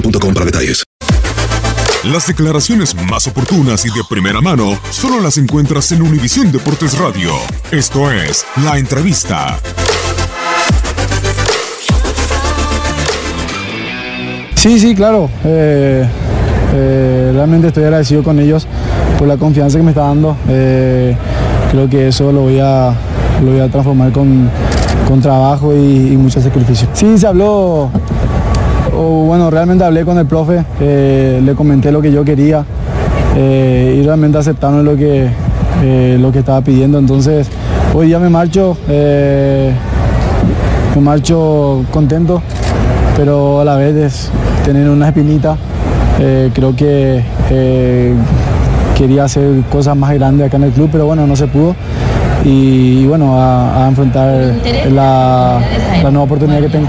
boostmobile.com para detalles. Las declaraciones más oportunas y de primera mano solo las encuentras en Univisión Deportes Radio. Esto es La Entrevista. Sí, sí, claro. Eh, eh, realmente estoy agradecido con ellos por la confianza que me está dando. Eh, creo que eso lo voy a, lo voy a transformar con, con trabajo y, y mucho sacrificio. Sí, se habló o, bueno, realmente hablé con el profe, eh, le comenté lo que yo quería eh, y realmente aceptaron lo que, eh, lo que estaba pidiendo. Entonces, hoy día me marcho, me marcho contento, pero a la vez es tener una espinita. creo que quería hacer cosas más grandes acá en el club, pero bueno, no se pudo. Y, bueno, a, a enfrentar la, la nueva oportunidad que tengo.